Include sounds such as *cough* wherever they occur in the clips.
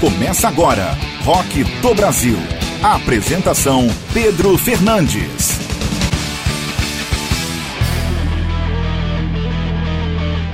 Começa agora, Rock do Brasil. apresentação Pedro Fernandes.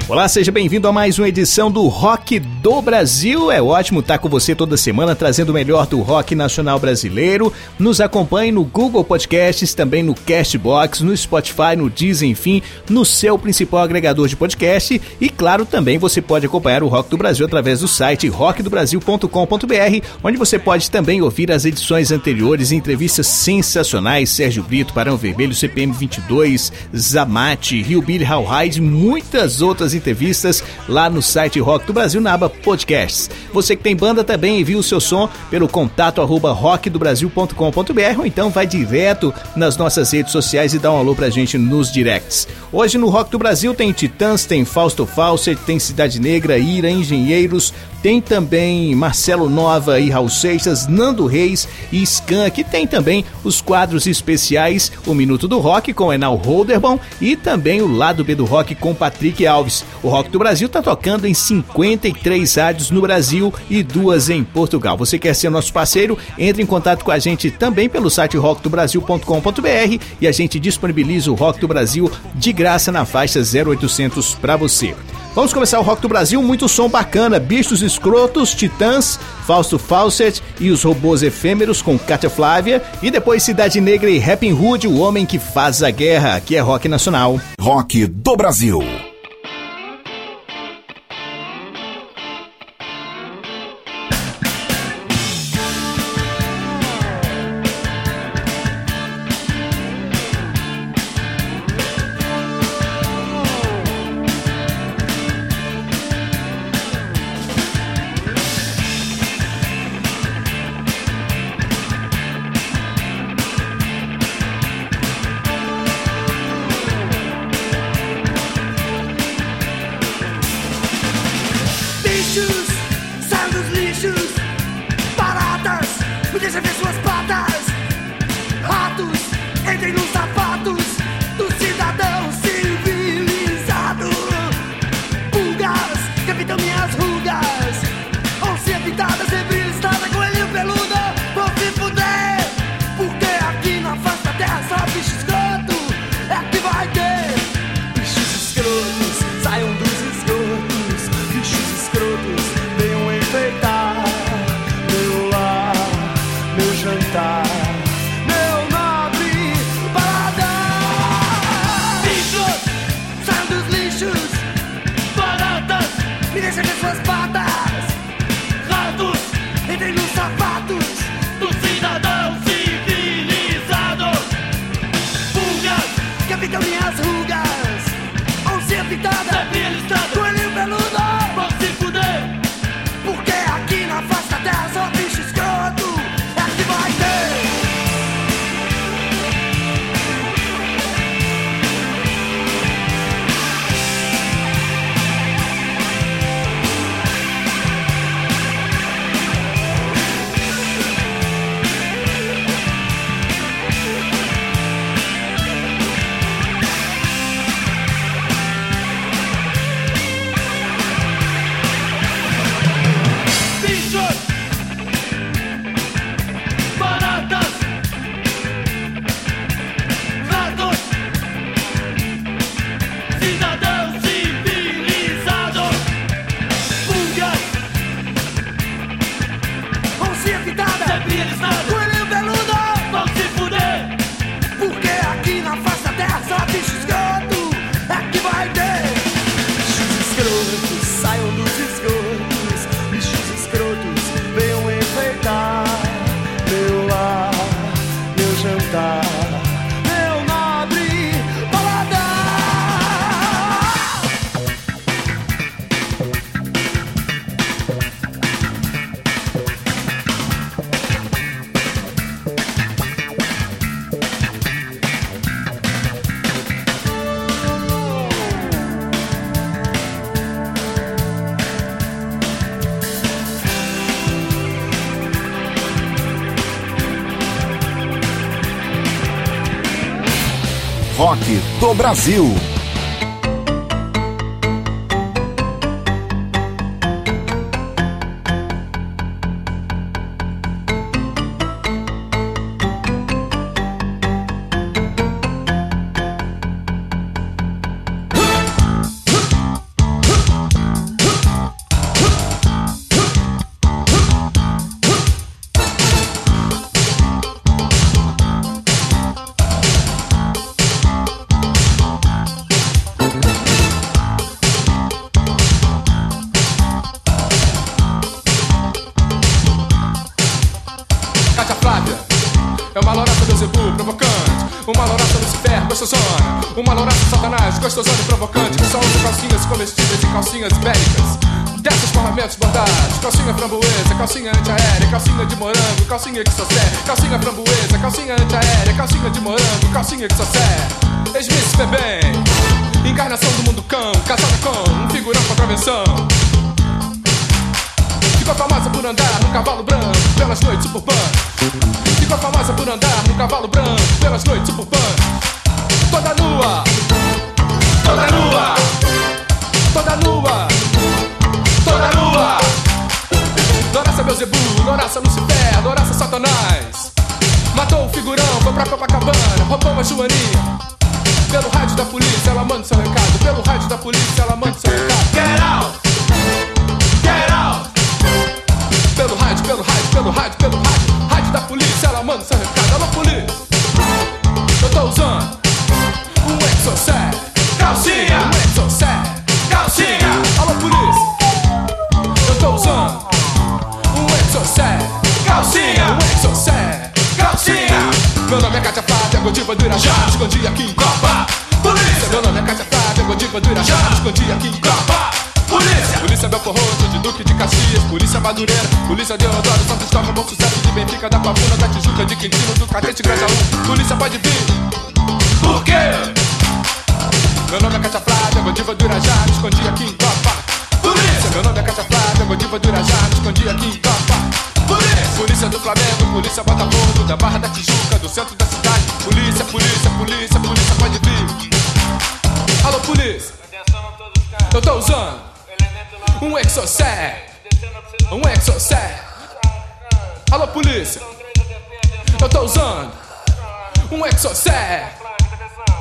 Olá, seja bem-vindo a mais uma edição do Rock do Brasil. É ótimo estar com você toda semana trazendo o melhor do rock nacional brasileiro. Nos acompanhe no Google Podcasts, também no Castbox, no Spotify, no Deezer, enfim, no seu principal agregador de podcast. E claro, também você pode acompanhar o Rock do Brasil através do site rockdobrasil.com.br, onde você pode também ouvir as edições anteriores, entrevistas sensacionais, Sérgio Brito, Barão Vermelho, CPM 22, Zamate, Rio Billy Howhide, muitas outras entrevistas lá no site Rock do Brasil na aba Podcasts. Você que tem banda também envia o seu som pelo contato arroba rockdobrasil.com.br ou então vai direto nas nossas redes sociais e dá um alô pra gente nos directs. Hoje no Rock do Brasil tem Titãs, tem Fausto Fawcett, tem Cidade Negra, Ira, Engenheiros, tem também Marcelo Nova e Raul Seixas, Nando Reis e Scan, que tem também os quadros especiais O Minuto do Rock com Enal Holderbom e também o Lado B do Rock com Patrick Alves. O Rock do Brasil está tocando em 53 rádios no Brasil e duas em Portugal. Você quer ser nosso parceiro? Entre em contato com a gente também pelo site rockdobrasil.com.br e a gente disponibiliza o Rock do Brasil de graça na faixa 0800 para você. Vamos começar o Rock do Brasil, muito som bacana, Bichos Escrotos, Titãs, Fausto Fawcett e os Robôs Efêmeros com Katia Flávia e depois Cidade Negra e Rapping Hood, o homem que faz a guerra, que é rock nacional. Rock do Brasil. Brasil. Calcinhas comestíveis e calcinhas bélicas. Dessas parlamentos bordados Calcinha framboesa, calcinha antiaérea Calcinha de morango, calcinha que só serve. Calcinha framboesa, calcinha antiaérea Calcinha de morango, calcinha que só serve. Esmice bem Encarnação do mundo cão Casada com um figurão com prevenção Ficou famosa por andar no cavalo branco pelas noites suburbanas. Ficou famosa por andar no cavalo branco pelas noites suburbanas. Toda nua, toda nua, toda nua, toda nua. Doraça Beuzebu, Doraça Lucifer, Doraça Satanás. Matou o figurão, foi pra Copacabana, roubou uma joaninha. Pelo rádio da polícia, ela manda seu recado. Pelo rádio da polícia, ela manda seu recado. Get out! Get out! Pelo rádio, pelo rádio, pelo rádio, pelo rádio. Rádio da polícia, ela manda seu recado. Alô, polícia. Eu tô usando um exocet. Calcinha. Um exocet. Calcinha. Alô, polícia. Eu tô usando um exocet. Calcinha. Um exocet. Calcinha. Meu nome é Cátia Flávia, Godiva do Irajá. Escondi aqui em Copa. Polícia. Meu nome é Cátia Flávia, Godiva do Irajá. Escondi aqui em Copa. Polícia! Polícia Belcorroto, de Duque de Caxias, Polícia Madureira, Polícia Deodoro, Santo Cristóvão, Bom Sucesso, de Benfica, da Pavuna, da Tijuca, de Quintino, do Catete, Grajaú. Polícia pode vir. Por quê? Meu nome é Cátia Flávia, Godiva do Irajá, me escondi aqui em Copa. Polícia! Meu nome é Cátia Flávia, Godiva do Irajá, me escondi aqui em Copa. Polícia! Polícia do Flamengo, Polícia Botafogo, da Barra da Tijuca, do centro da cidade. Polícia, polícia, polícia, polícia pode vir. Alô, polícia! Eu tô usando um exocet, um exocet. Alô, polícia. Eu tô usando um exocet,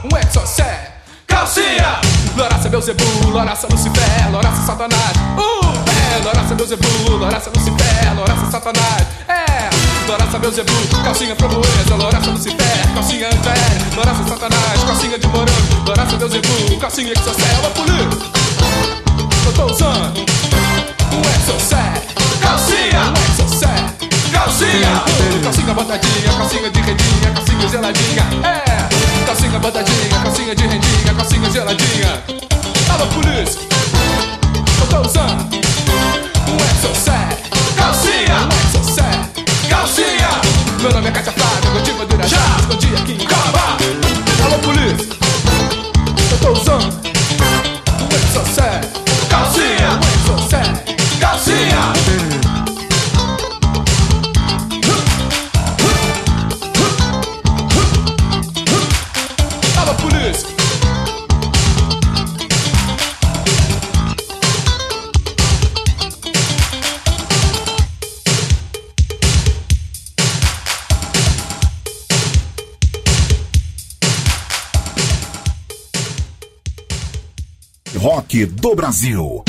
um exocet. Calcinha! Loraça Beuzebu, Loraça Lucifer, Loraça Satanás. Uh, é, Loraça Beuzebu, Loraça Lucifer, Loraça Satanás. É, Loraça Beuzebu, calcinha framboesa, Loraça Lucifer, calcinha antiaérea, Loraça Satanás, calcinha de morango, Loraça Beuzebu, calcinha exocet. Alô, polícia. Eu tô usando um exocet, calcinha, um exocet, calcinha, calcinha botadinha, calcinha de rendinha, calcinha geladinha, é, calcinha botadinha, calcinha de rendinha, calcinha geladinha. Alô polícia, eu tô usando um exocet, calcinha, um exocet, calcinha. Meu nome é Cátia Flávia, Godiva do Irajá, escondi aqui em Coba. Alô polícia, eu tô usando um exocet. Rock do Brasil.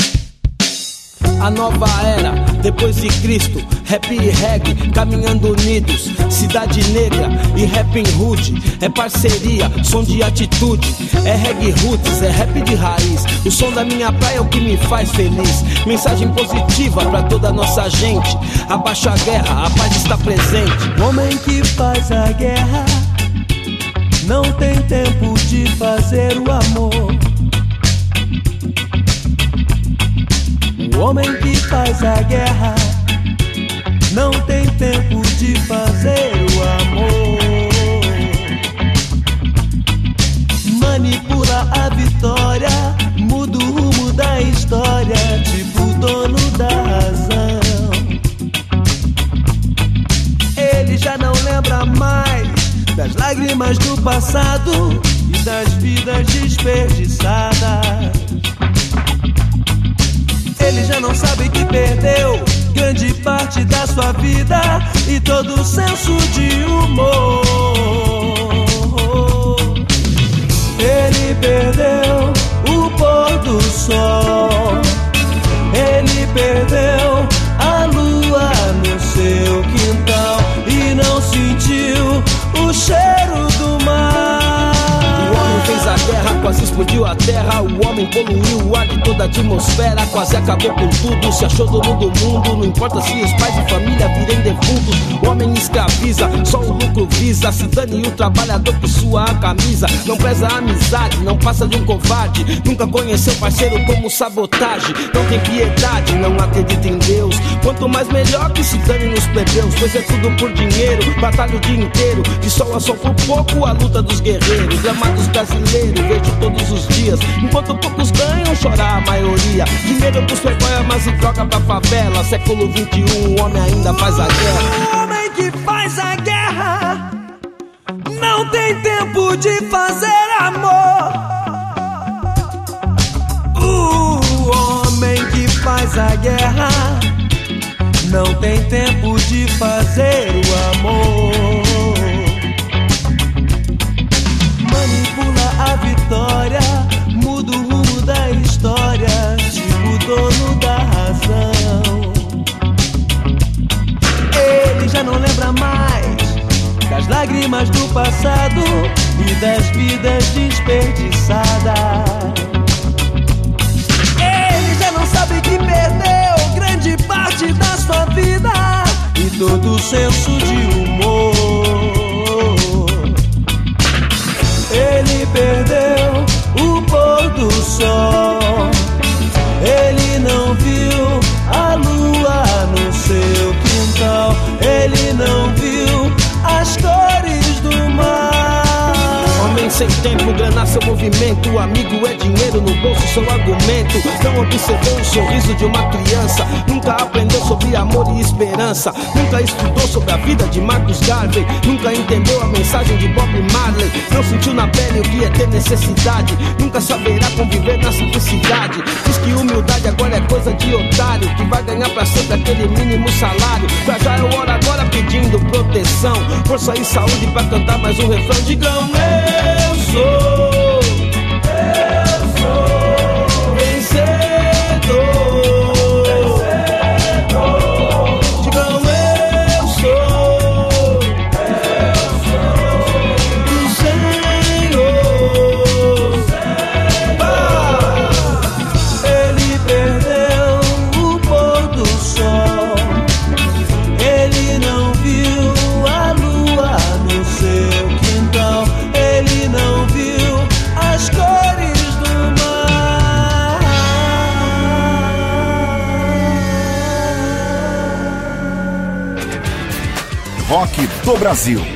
A nova era, depois de Cristo, rap e reggae, caminhando unidos, cidade negra e rap em hood, é parceria, som de atitude, é reggae roots, é rap de raiz, o som da minha praia é o que me faz feliz, mensagem positiva pra toda a nossa gente, abaixa a guerra, a paz está presente. Homem que faz a guerra não tem tempo de fazer o amor. O homem que faz a guerra não tem tempo de fazer o amor. Manipula a vitória, muda o rumo da história, tipo dono da razão. Ele já não lembra mais das lágrimas do passado e das vidas desperdiçadas. Ele já não sabe que perdeu grande parte da sua vida e todo o senso de humor. Ele perdeu o pôr do sol. Ele perdeu a lua no seu quintal e não sentiu o cheiro do mar. Guerra bombas, explodiu a terra. O homem poluiu o ar de toda a atmosfera. Quase acabou com tudo, se achou dono do mundo. Não importa se os pais e família virem defuntos. O homem escraviza, só o lucro visa. Se dane o trabalhador que sua camisa. Não preza a amizade, não passa de um covarde. Nunca conheceu parceiro como sabotagem. Não tem piedade, não acredita em Deus. Quanto mais melhor que se dane nos plebeus. Pois é tudo por dinheiro, batalha o dia inteiro. De sol a sol por pouco, a luta dos guerreiros. Gramados brasileiros, vejo todos os dias. Enquanto poucos ganham, chorar a maioria. Dinheiro pros playboy, mas e droga pra favela. Século 21, o homem ainda faz a guerra. O homem que faz a guerra não tem tempo de fazer amor. O homem que faz a guerra não tem tempo de fazer o amor. Não observou o sorriso de uma criança. Nunca aprendeu sobre amor e esperança. Nunca estudou sobre a vida de Marcus Garvey. Nunca entendeu a mensagem de Bob Marley. Não sentiu na pele o que é ter necessidade. Nunca saberá conviver na simplicidade. Diz que humildade agora é coisa de otário. Que vai ganhar pra sempre aquele mínimo salário. Já já é hora agora pedindo proteção. Força e saúde pra cantar mais um refrão. Digam eu sou. Rock do Brasil.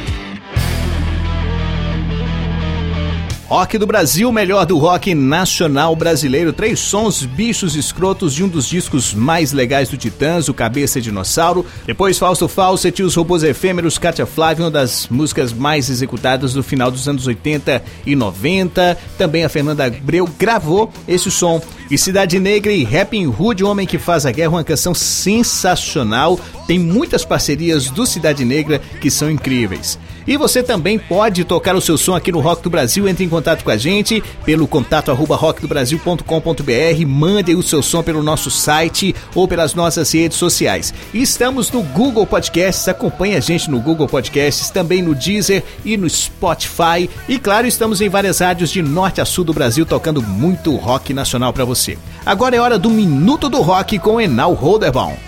Rock do Brasil, melhor do rock nacional brasileiro. Três sons, bichos escrotos de um dos discos mais legais do Titãs, o Cabeça Dinossauro. Depois Fausto Fawcett e os Robôs Efêmeros, Katia Flávia, uma das músicas mais executadas do final dos anos 80 e 90. Também a Fernanda Abreu gravou esse som. E Cidade Negra e Rapping Hood, Homem que Faz a Guerra, uma canção sensacional. Tem muitas parcerias do Cidade Negra que são incríveis. E você também pode tocar o seu som aqui no Rock do Brasil. Entre em contato com a gente pelo contato arroba rockdobrasil.com.br. Mande o seu som pelo nosso site ou pelas nossas redes sociais. Estamos no Google Podcasts. Acompanhe a gente no Google Podcasts, também no Deezer e no Spotify. E claro, estamos em várias rádios de norte a sul do Brasil tocando muito rock nacional para você. Agora é hora do Minuto do Rock com Enal Holderbaum.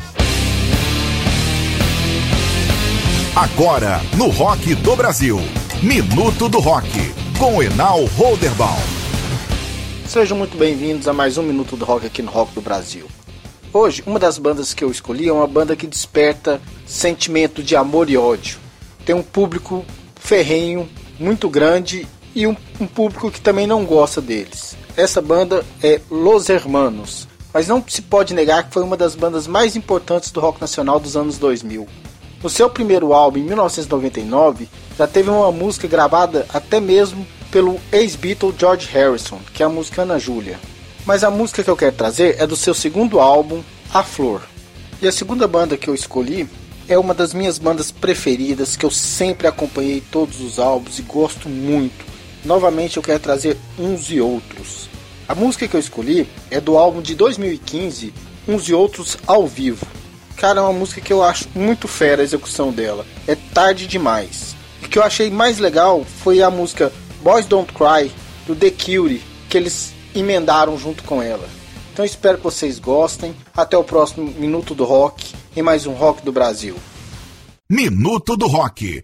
Agora, no Rock do Brasil. Minuto do Rock, com Enal Holderbaum. Sejam muito bem-vindos a mais um Minuto do Rock aqui no Rock do Brasil. Hoje, uma das bandas que eu escolhi é uma banda que desperta sentimento de amor e ódio. Tem um público ferrenho, muito grande e um, um público que também não gosta deles. Essa banda é Los Hermanos, mas não se pode negar que foi uma das bandas mais importantes do rock nacional dos anos 2000. No seu primeiro álbum, em 1999, já teve uma música gravada até mesmo pelo ex-Beatle George Harrison, que é a música Ana Júlia. Mas a música que eu quero trazer é do seu segundo álbum, A Flor. E a segunda banda que eu escolhi é uma das minhas bandas preferidas, que eu sempre acompanhei todos os álbuns e gosto muito. Novamente eu quero trazer uns e outros. A música que eu escolhi é do álbum de 2015, Uns e Outros ao Vivo. Cara, é uma música que eu acho muito fera a execução dela. É tarde demais. O que eu achei mais legal foi a música Boys Don't Cry, do The Cure, que eles emendaram junto com ela. Então espero que vocês gostem. Até o próximo Minuto do Rock e mais um Rock do Brasil. Minuto do Rock.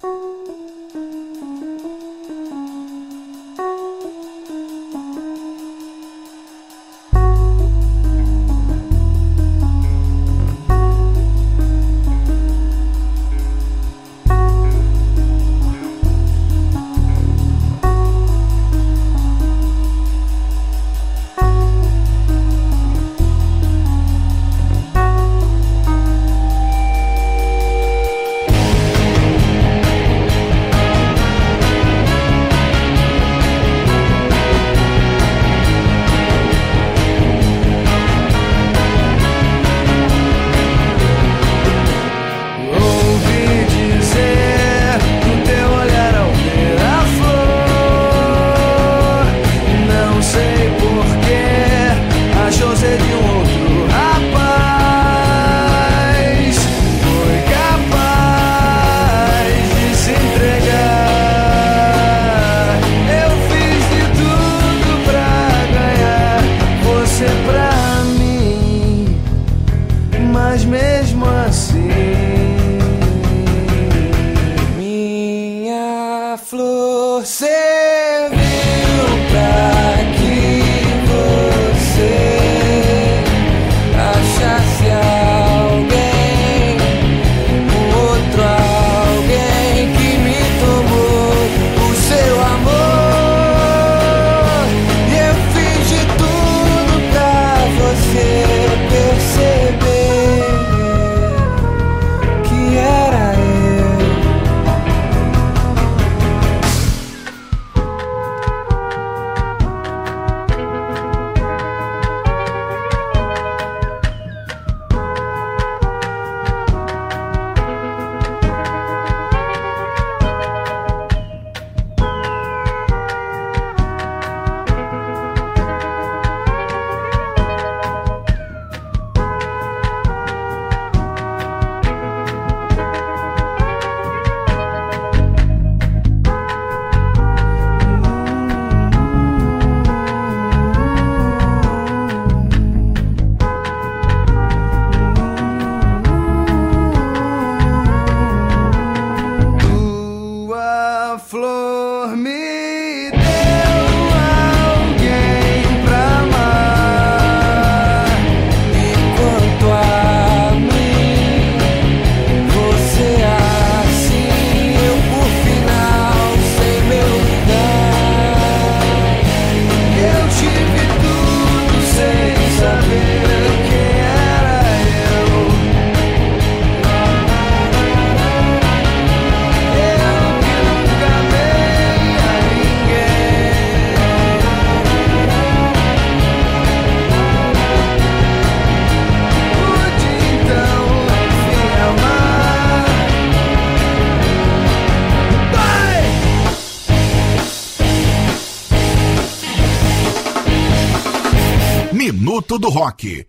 Minuto do Rock.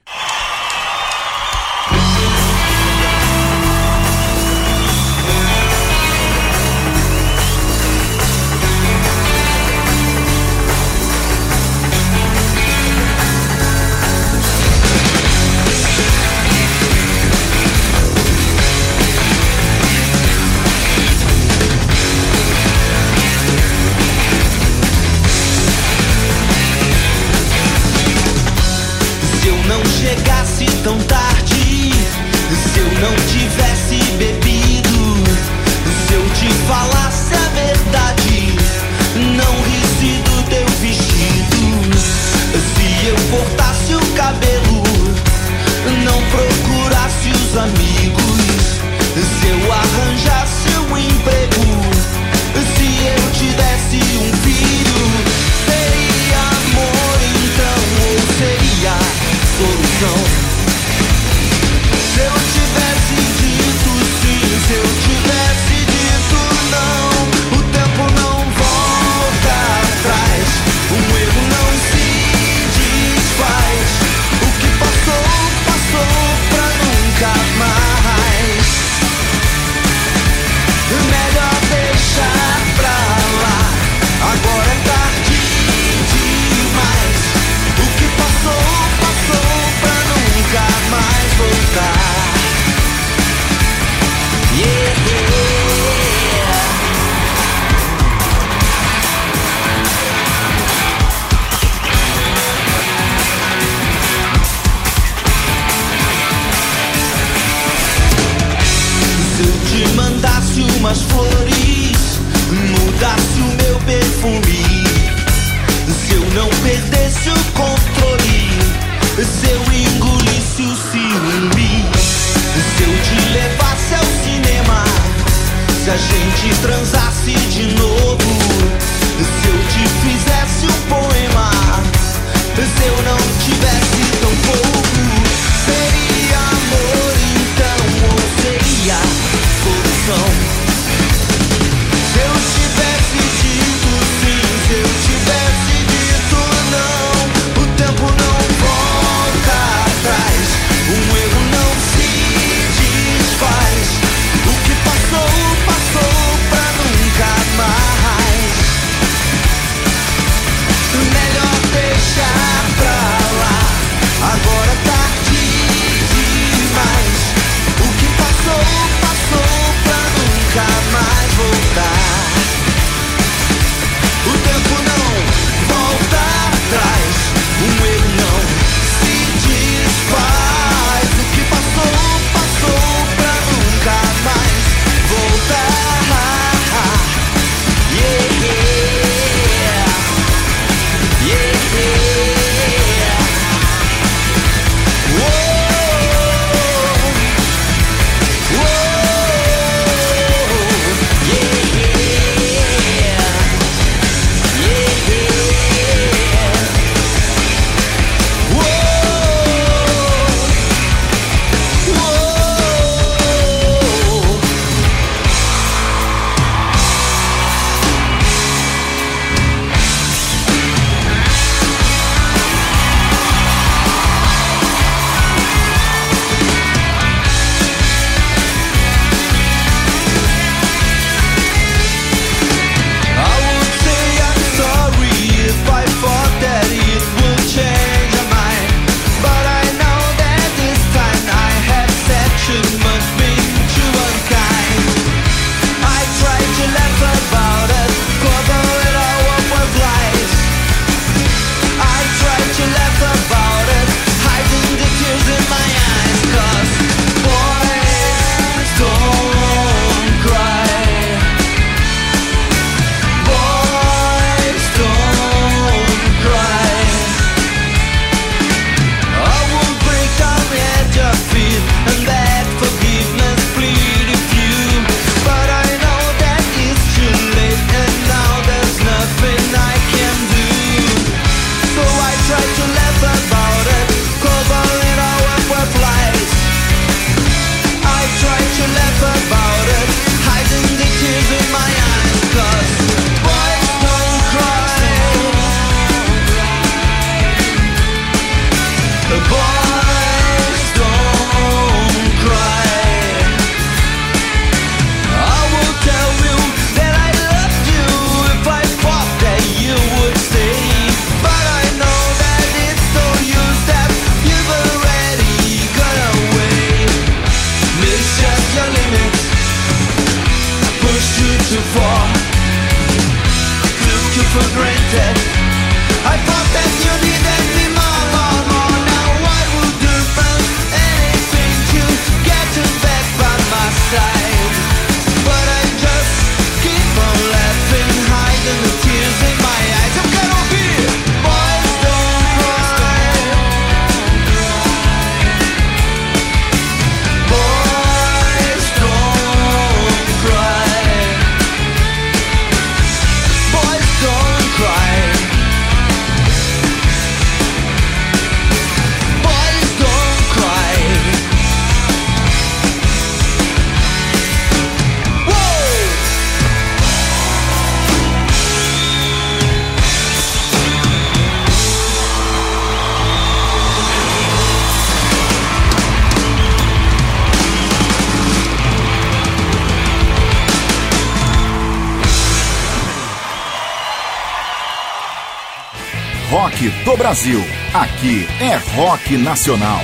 Brasil. Aqui é Rock Nacional.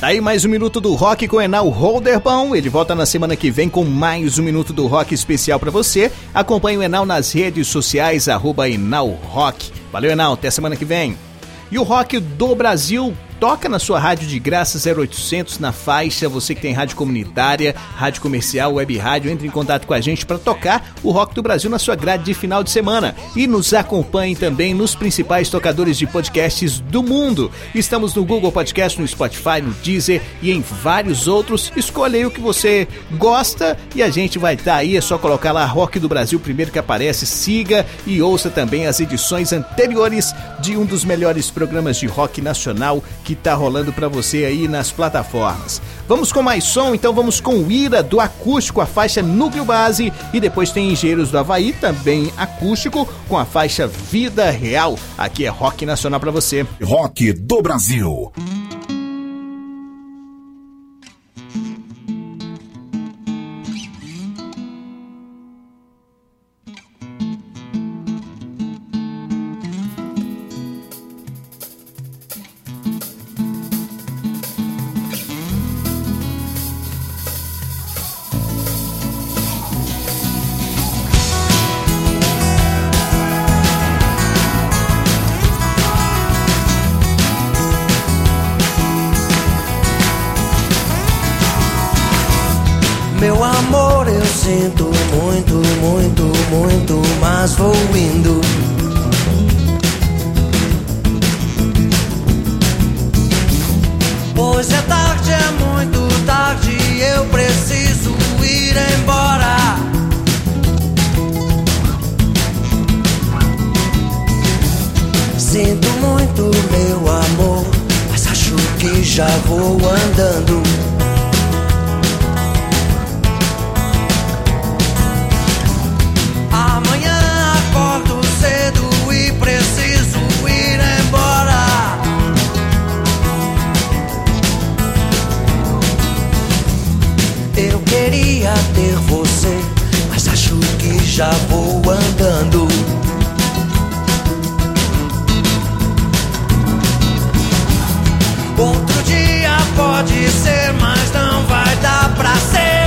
Tá Daí mais um minuto do rock com Enal Holderbaum. Ele volta na semana que vem com mais um minuto do rock especial para você. Acompanhe o Enal nas redes sociais arroba Enal Rock. Valeu Enal, até semana que vem. E o rock do Brasil toca na sua rádio de graça 0800 na faixa, você que tem rádio comunitária, rádio comercial, web rádio, entre em contato com a gente para tocar o Rock do Brasil na sua grade de final de semana. E nos acompanhe também nos principais tocadores de podcasts do mundo. Estamos no Google Podcast, no Spotify, no Deezer e em vários outros. Escolha aí o que você gosta e a gente vai estar tá aí. É só colocar lá Rock do Brasil primeiro que aparece, siga e ouça também as edições anteriores de um dos melhores programas de rock nacional que tá rolando para você aí nas plataformas. Vamos com mais som, então vamos com Ira do acústico, a faixa Núcleo Base, e depois tem Engenheiros do Havaí, também acústico, com a faixa Vida Real. Aqui é rock nacional para você. Rock do Brasil. sinto muito, muito, muito, mas vou indo. Pois é tarde, é muito tarde, eu preciso ir embora. Sinto muito, meu amor, mas acho que já vou andando. já vou andando. Outro dia pode ser, mas não vai dar pra ser.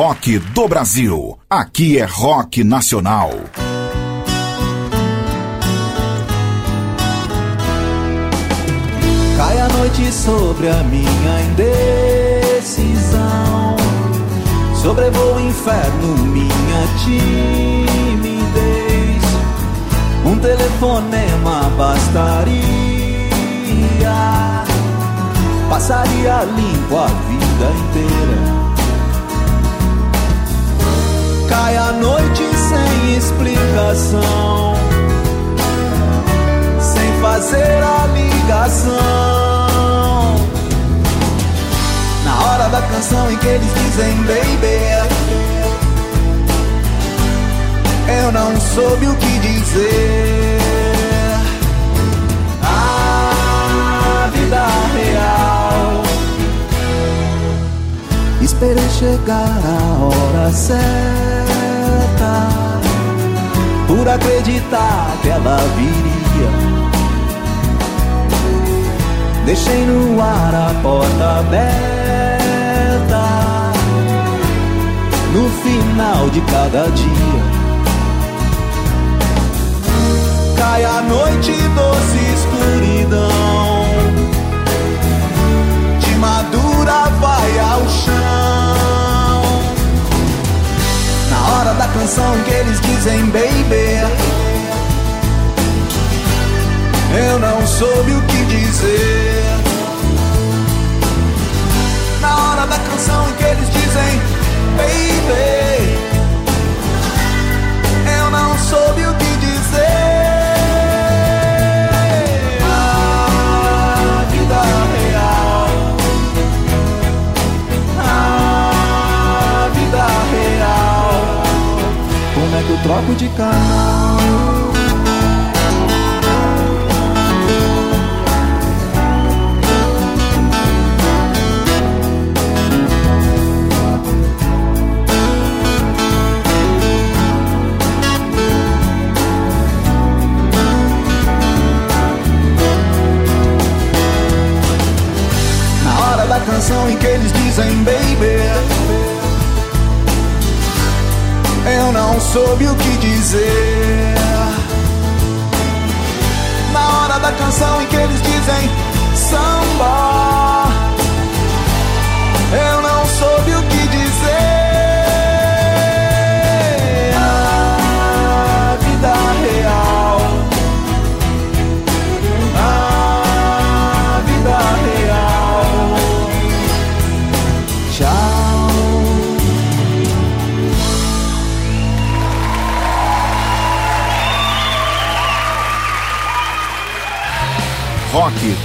Rock do Brasil. Aqui é rock nacional. Cai a noite sobre a minha indecisão. Sobrevou o inferno, minha timidez. Um telefonema bastaria. Passaria limpo a vida inteira. Cai a noite sem explicação, sem fazer a ligação. Na hora da canção em que eles dizem baby Eu não soube o que dizer Esperei chegar a hora certa Por acreditar que ela viria. Deixei no ar a porta aberta No final de cada dia. Cai a noite doce escuridão vai ao chão Na hora da canção que eles dizem baby eu não soube o que dizer. Troco de canal? canção em que eles dizem baby Eu não soube o que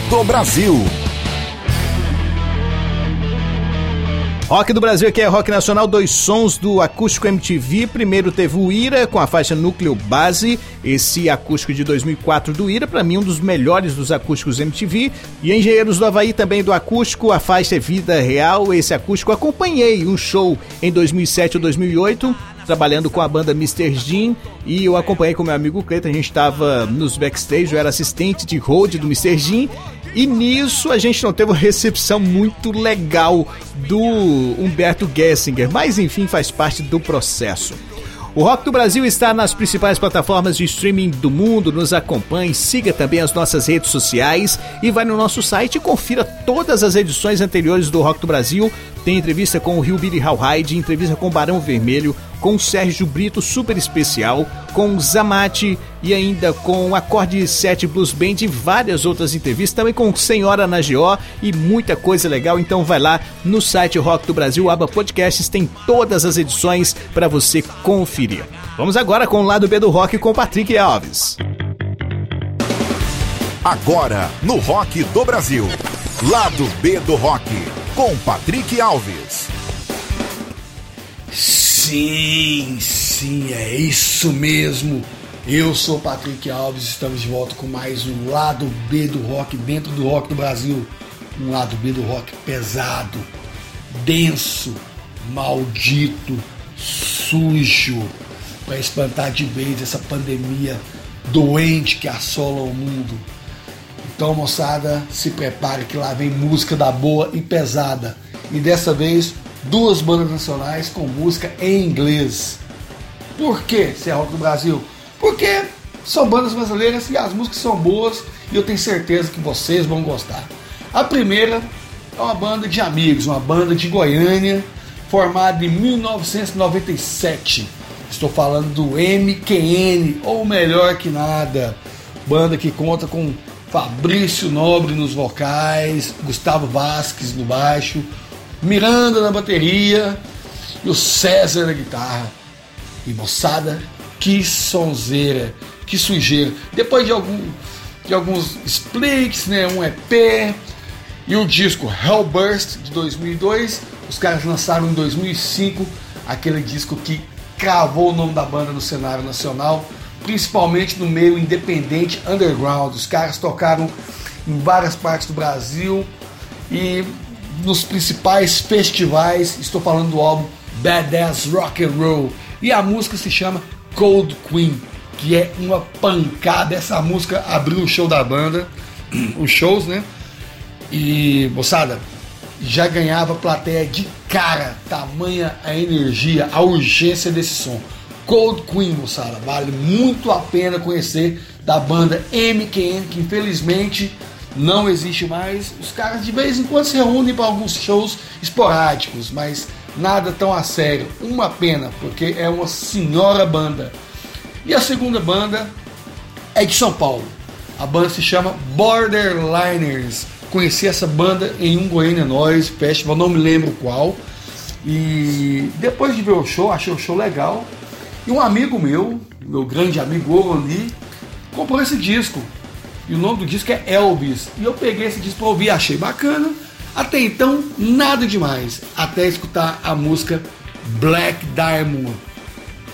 do Brasil. Rock do Brasil aqui é Rock Nacional, dois sons do acústico MTV. Primeiro teve o Ira com a faixa Núcleo Base, esse acústico de 2004 do Ira, para mim um dos melhores dos acústicos MTV. E Engenheiros do Havaí também do acústico, a faixa é Vida Real. Esse acústico acompanhei um show em 2007 ou 2008 trabalhando com a banda Mr. Jean e eu acompanhei com meu amigo Cleiton, a gente estava nos backstage, eu era assistente de road do Mr. Jean e nisso a gente não teve uma recepção muito legal do Humberto Gessinger, mas enfim faz parte do processo. O Rock do Brasil está nas principais plataformas de streaming do mundo. Nos acompanhe, siga também as nossas redes sociais e vai no nosso site e confira todas as edições anteriores do Rock do Brasil. Tem entrevista com o Rio Billy Howhide, entrevista com o Barão Vermelho, com o Sérgio Brito, super especial, com o Zamate e ainda com o Acorde 7 Blues Band e várias outras entrevistas, também com Senhora na GO e muita coisa legal. Então vai lá no site Rock do Brasil, aba podcasts, tem todas as edições para você conferir. Vamos agora com o lado B do rock com Patrick Alves. Agora, no Rock do Brasil. Lado B do Rock, com Patrick Alves. Sim, sim, é isso mesmo. Eu sou Patrick Alves, estamos de volta com mais um lado B do rock dentro do rock do Brasil. Um lado B do rock pesado, denso, maldito, sujo, para espantar de vez essa pandemia doente que assola o mundo. Então, moçada, se prepare que lá vem música da boa e pesada. E dessa vez, duas bandas nacionais com música em inglês. Por que ser rock do Brasil? Porque são bandas brasileiras e as músicas são boas e eu tenho certeza que vocês vão gostar. A primeira é uma banda de amigos, uma banda de Goiânia, formado em 1997. Estou falando do MQN, ou melhor que nada, banda que conta com Fabrício Nobre nos vocais, Gustavo Vasques no baixo, Miranda na bateria e o César na guitarra. E moçada, que sonzeira, que sujeira. Depois de, algum, de alguns splits, né, um EP e o disco Hellburst de 2002, os caras lançaram em 2005 aquele disco que cravou o nome da banda no cenário nacional, principalmente no meio independente underground. Os caras tocaram em várias partes do Brasil e nos principais festivais. Estou falando do álbum Badass Rock and Roll e a música se chama Cold Queen, que é uma pancada. Essa música abriu o show da banda, *clears throat* os shows, né? E, moçada, já ganhava plateia de cara, tamanha a energia, a urgência desse som. Cold Queen, moçada, vale muito a pena conhecer da banda MKN, que infelizmente não existe mais. Os caras de vez em quando se reúnem para alguns shows esporádicos, mas nada tão a sério. Uma pena, porque é uma senhora banda. E a segunda banda é de São Paulo. A banda se chama Borderliners. Conheci essa banda em um Goiânia Noise Festival, não me lembro qual. E depois de ver o show, achei o show legal. E um amigo meu, meu grande amigo Oroni, comprou esse disco. E o nome do disco é Elvis. E eu peguei esse disco para ouvir, achei bacana. Até então, nada demais. Até escutar a música Black Diamond.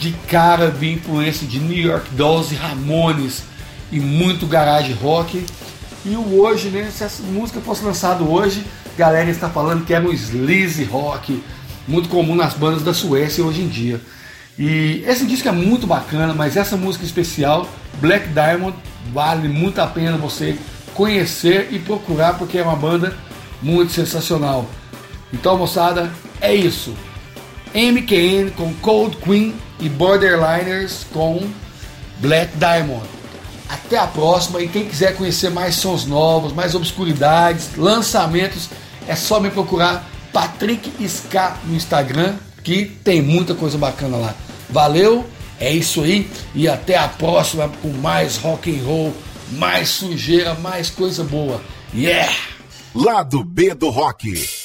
De cara vi influência de New York Dolls e Ramones. E muito garage rock. E o hoje, né? Se essa música fosse lançada hoje, a galera está falando que era um sleaze rock. Muito comum nas bandas da Suécia hoje em dia. E esse disco é muito bacana, mas essa música especial, Black Diamond, vale muito a pena você conhecer e procurar porque é uma banda muito sensacional. Então, moçada, é isso. MKN com Cold Queen e Borderliners com Black Diamond. Até a próxima e quem quiser conhecer mais sons novos, mais obscuridades, lançamentos, é só me procurar Patrick Ska no Instagram, que tem muita coisa bacana lá. Valeu, é isso aí e até a próxima com mais rock and roll, mais sujeira, mais coisa boa. Yeah! Lado B do Rock.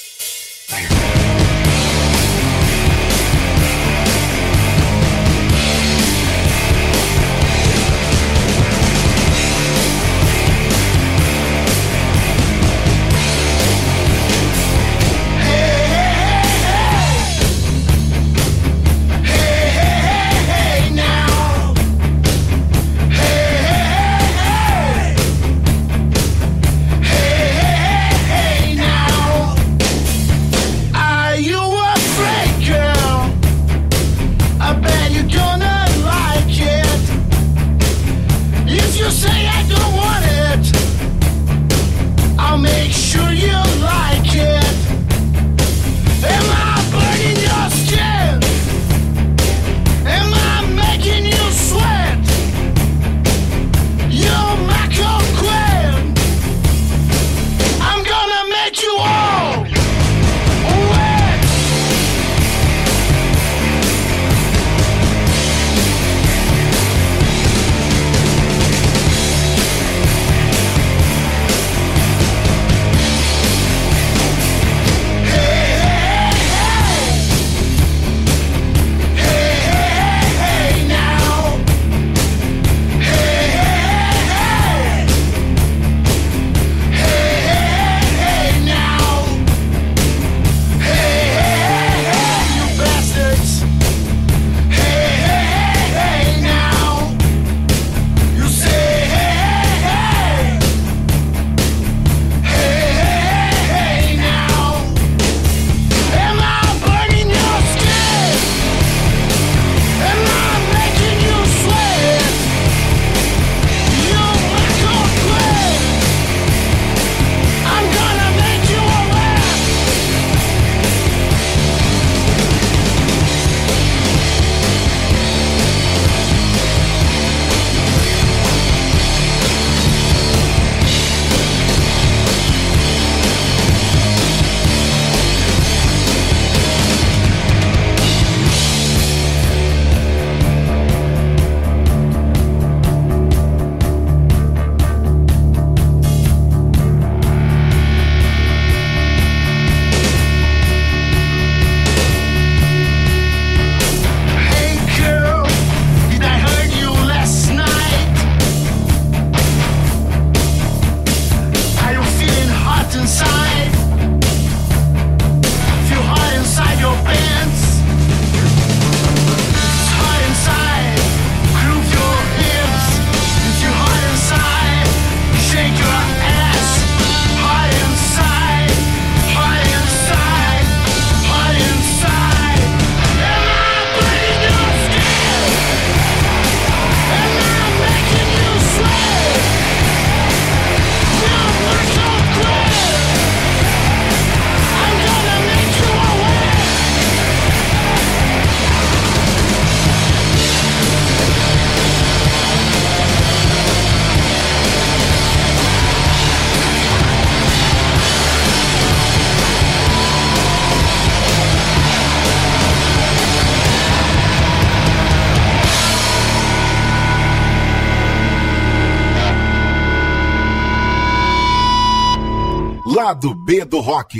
Lado B do Rock.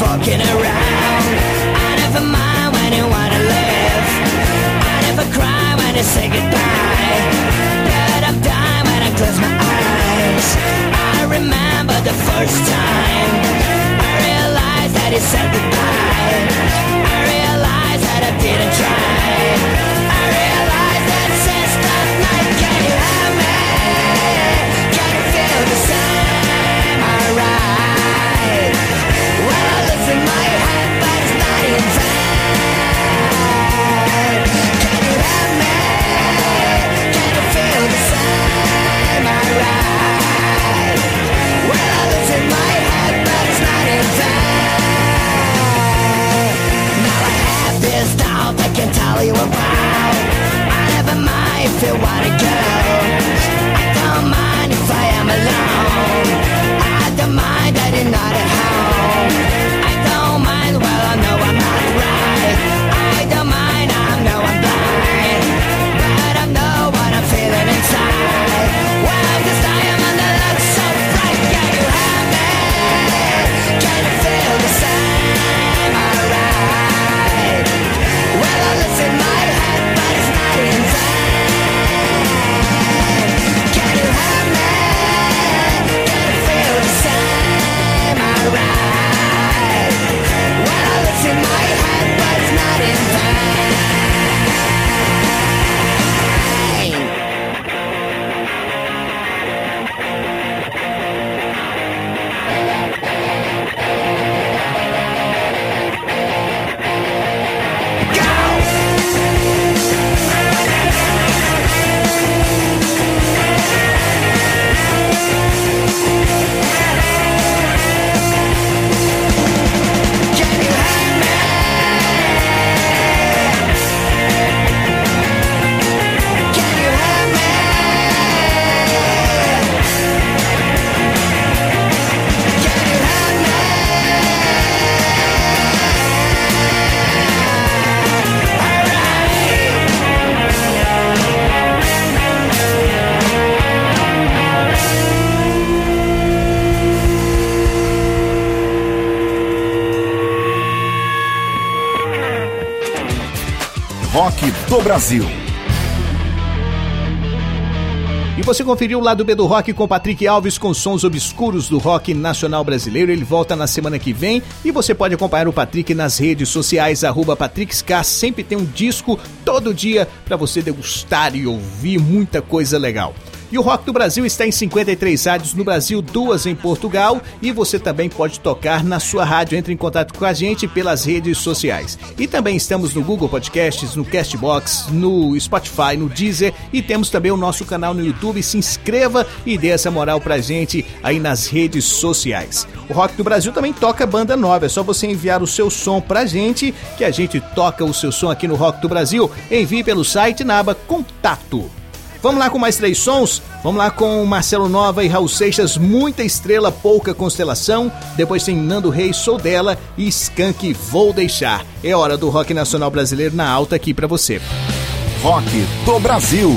walking around. Never mind when you wanna live. I never cry when you say goodbye. But I'm dying when I close my eyes. I remember the first time I realized that you said goodbye. I realized that I didn't try. I realized that since that night, can you have me? If you wanna go. I don't mind if I am alone. Brasil. E você conferiu o lado B do rock com Patrick Alves com sons obscuros do rock nacional brasileiro. Ele volta na semana que vem e você pode acompanhar o Patrick nas redes sociais, PatrickSK. Sempre tem um disco todo dia para você degustar e ouvir muita coisa legal. E o Rock do Brasil está em 53 rádios no Brasil, duas em Portugal, e você também pode tocar na sua rádio. Entre em contato com a gente pelas redes sociais. E também estamos no Google Podcasts, no Castbox, no Spotify, no Deezer e temos também o nosso canal no YouTube. Se inscreva e dê essa moral pra gente aí nas redes sociais. O Rock do Brasil também toca banda nova, é só você enviar o seu som pra gente que a gente toca o seu som aqui no Rock do Brasil. Envie pelo site na aba Contato. Vamos lá com mais três sons? Vamos lá com Marcelo Nova e Raul Seixas, muita estrela, pouca constelação. Depois tem Nando Reis, Sou Dela e Skank, Vou Deixar. É hora do rock nacional brasileiro na alta aqui pra você. Rock do Brasil.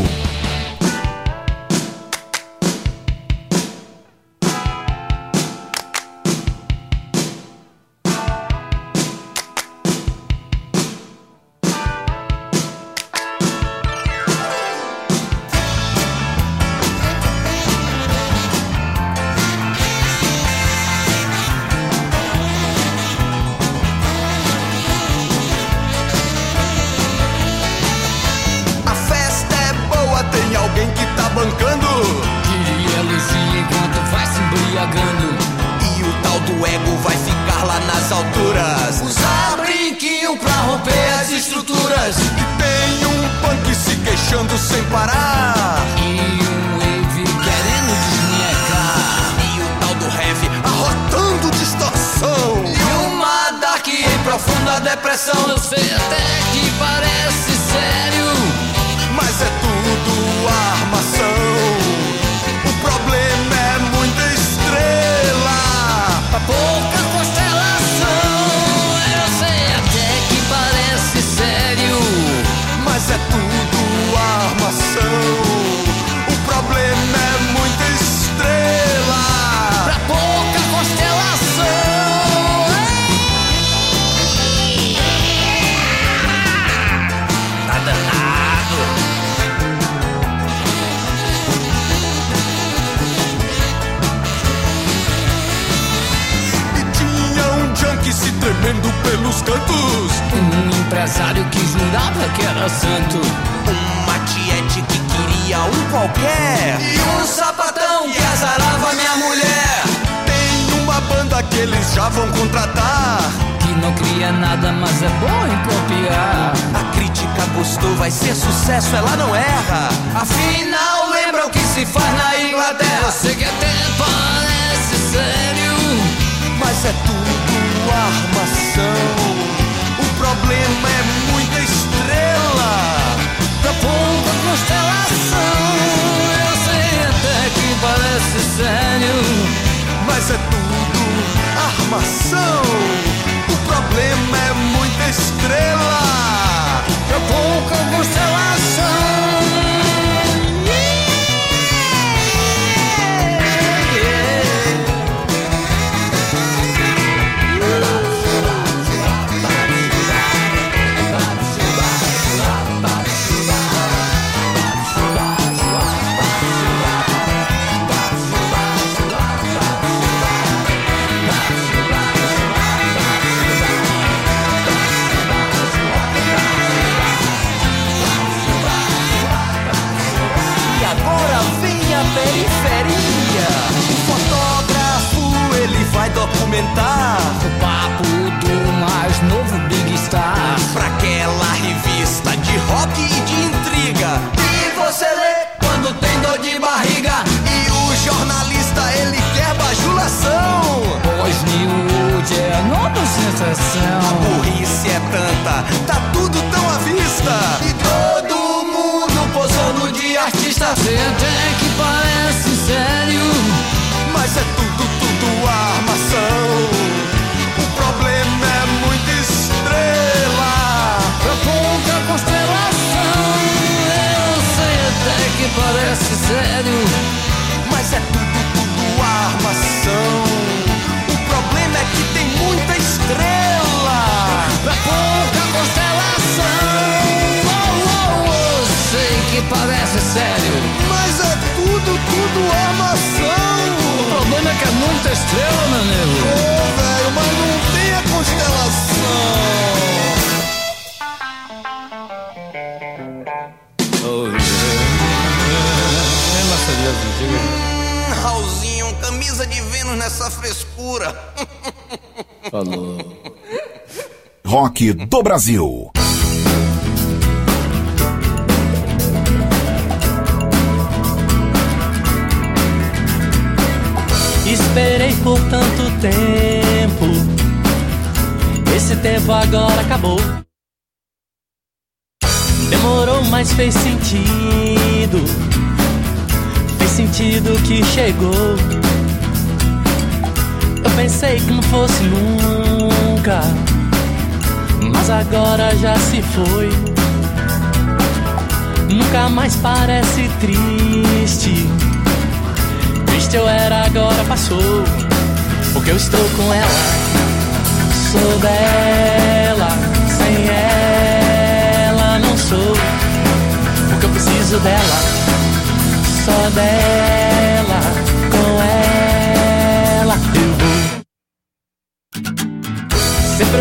Periferia. O fotógrafo ele vai documentar. O papo do mais novo Big Star. Pra aquela revista de rock e de intriga. E você lê quando tem dor de barriga. E o jornalista ele quer bajulação. Pois Newwood é nova A sensação. burrice é tanta, tá tudo tão à vista. E todo mundo posando de artista. Até parece sério. Mas é tudo, tudo armação. O problema é que tem muita estrela. Pra pouca constelação. Oh, oh, oh, sei que parece sério. Mas é tudo, tudo armação. O problema é que é muita estrela, meu nego. velho, mas não tem a constelação. De Vênus nessa frescura. *laughs* Rock do Brasil. Esperei por tanto tempo. Esse tempo agora acabou. Demorou, mas fez sentido. Fez sentido que chegou. Eu pensei que não fosse nunca. Mas agora já se foi. Nunca mais parece triste. Triste eu era, agora passou. Porque eu estou com ela. Sou dela. Sem ela não sou. Porque eu preciso dela. Só dela.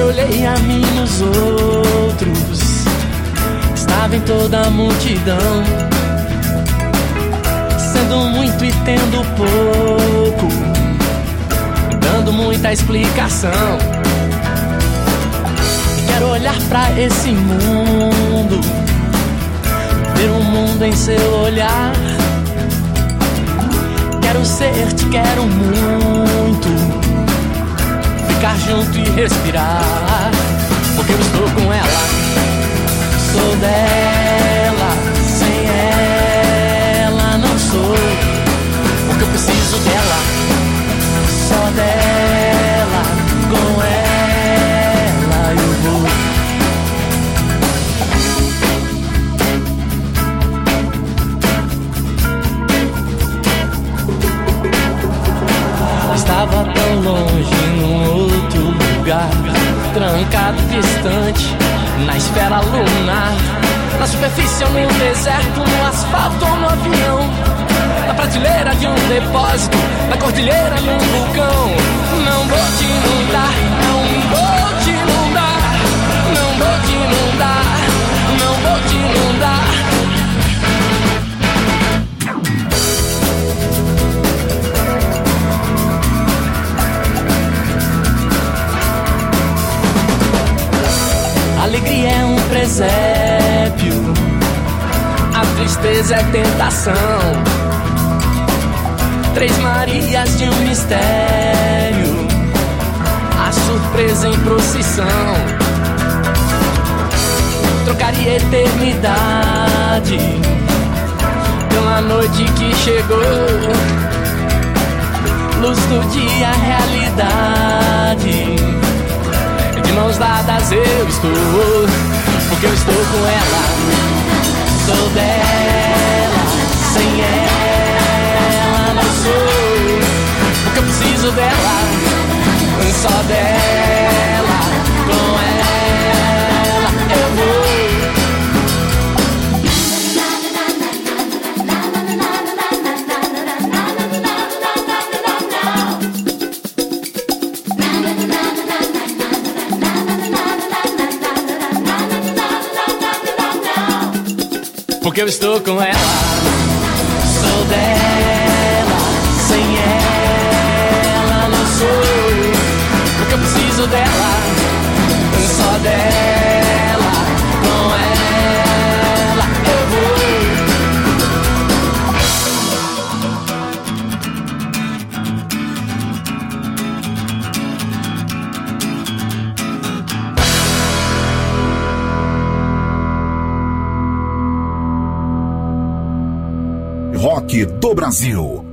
Olhei a mim nos outros. Estava em toda a multidão sendo muito e tendo pouco, dando muita explicação. Quero olhar pra esse mundo, ver um mundo em seu olhar. Quero ser, te quero muito, ficar junto e respirar. Porque eu estou com ela, sou dela, sem ela não sou. Porque eu preciso dela, só dela, com ela eu vou. Estava tão longe lugar, trancado, distante, na esfera lunar, na superfície ou no deserto, no asfalto ou no avião, na prateleira de um depósito, na cordilheira num vulcão. Não vou te inundar, não vou te inundar, não vou te inundar, não vou te inundar. Presépio, a tristeza é tentação. Três Marias de um mistério, a surpresa em procissão. Trocaria eternidade pela noite que chegou. Luz do dia, realidade. De mãos dadas eu estou, porque eu estou com ela. Sou dela, sem ela não sou. Porque eu preciso dela, só dela, Porque eu estou com ela, sou dela, sem ela não sou. Porque eu preciso dela, só dela, Do Brasil.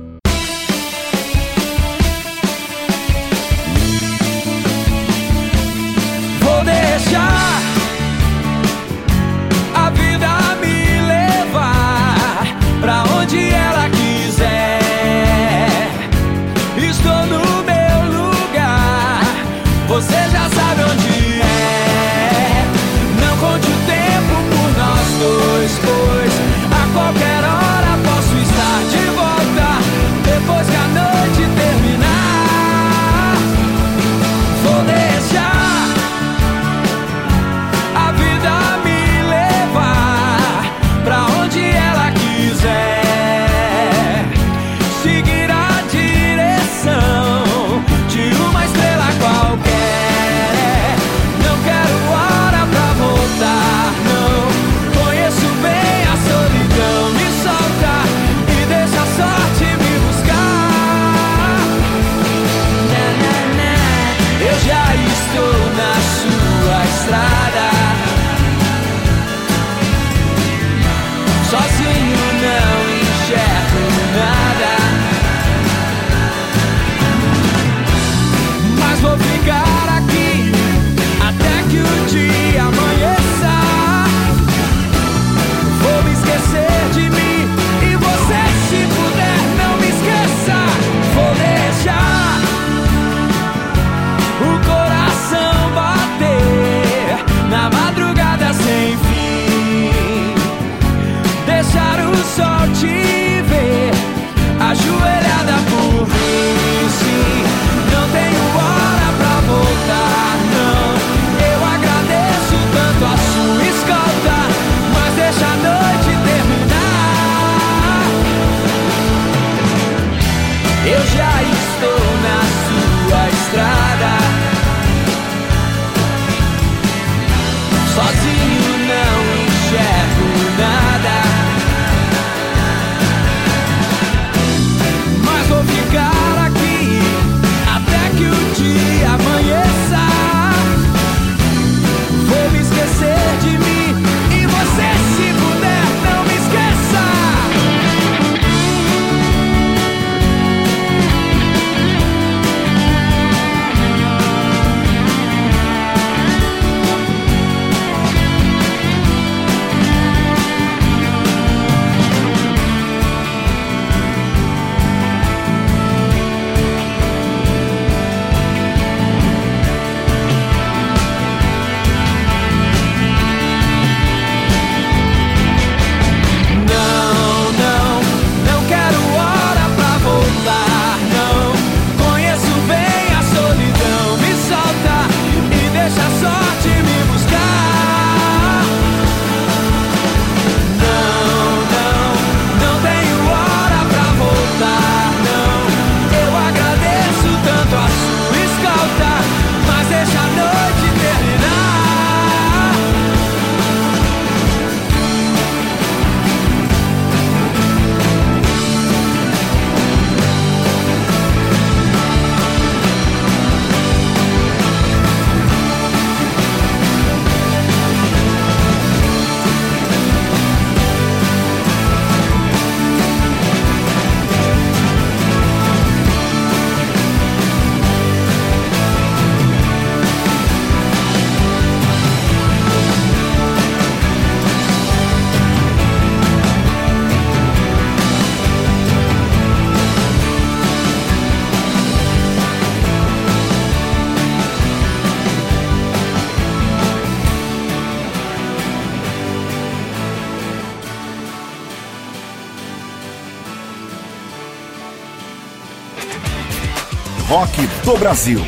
Rock do Brasil.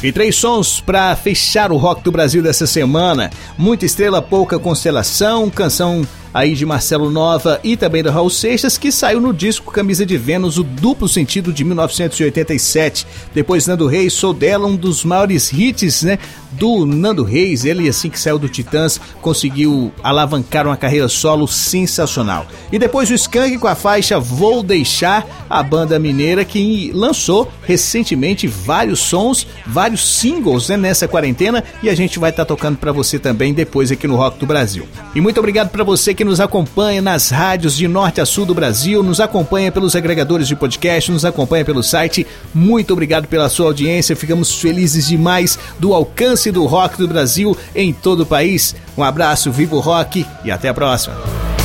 E três sons para fechar o rock do Brasil dessa semana: Muita Estrela, Pouca Constelação, canção aí de Marcelo Nova e também do Raul Seixas, que saiu no disco Camisa de Vênus, o duplo sentido de 1987. Depois Nando Reis, Sou Dela, um dos maiores hits, né? Do Nando Reis, ele assim que saiu do Titãs, conseguiu alavancar uma carreira solo sensacional. E depois o Skank com a faixa Vou Deixar, a banda mineira que lançou recentemente vários sons, vários singles né, nessa quarentena e a gente vai estar tá tocando para você também depois aqui no Rock do Brasil. E muito obrigado para você que nos acompanha nas rádios de norte a sul do Brasil, nos acompanha pelos agregadores de podcast, nos acompanha pelo site. Muito obrigado pela sua audiência. Ficamos felizes demais do alcance do rock do Brasil em todo o país. Um abraço, vivo rock e até a próxima.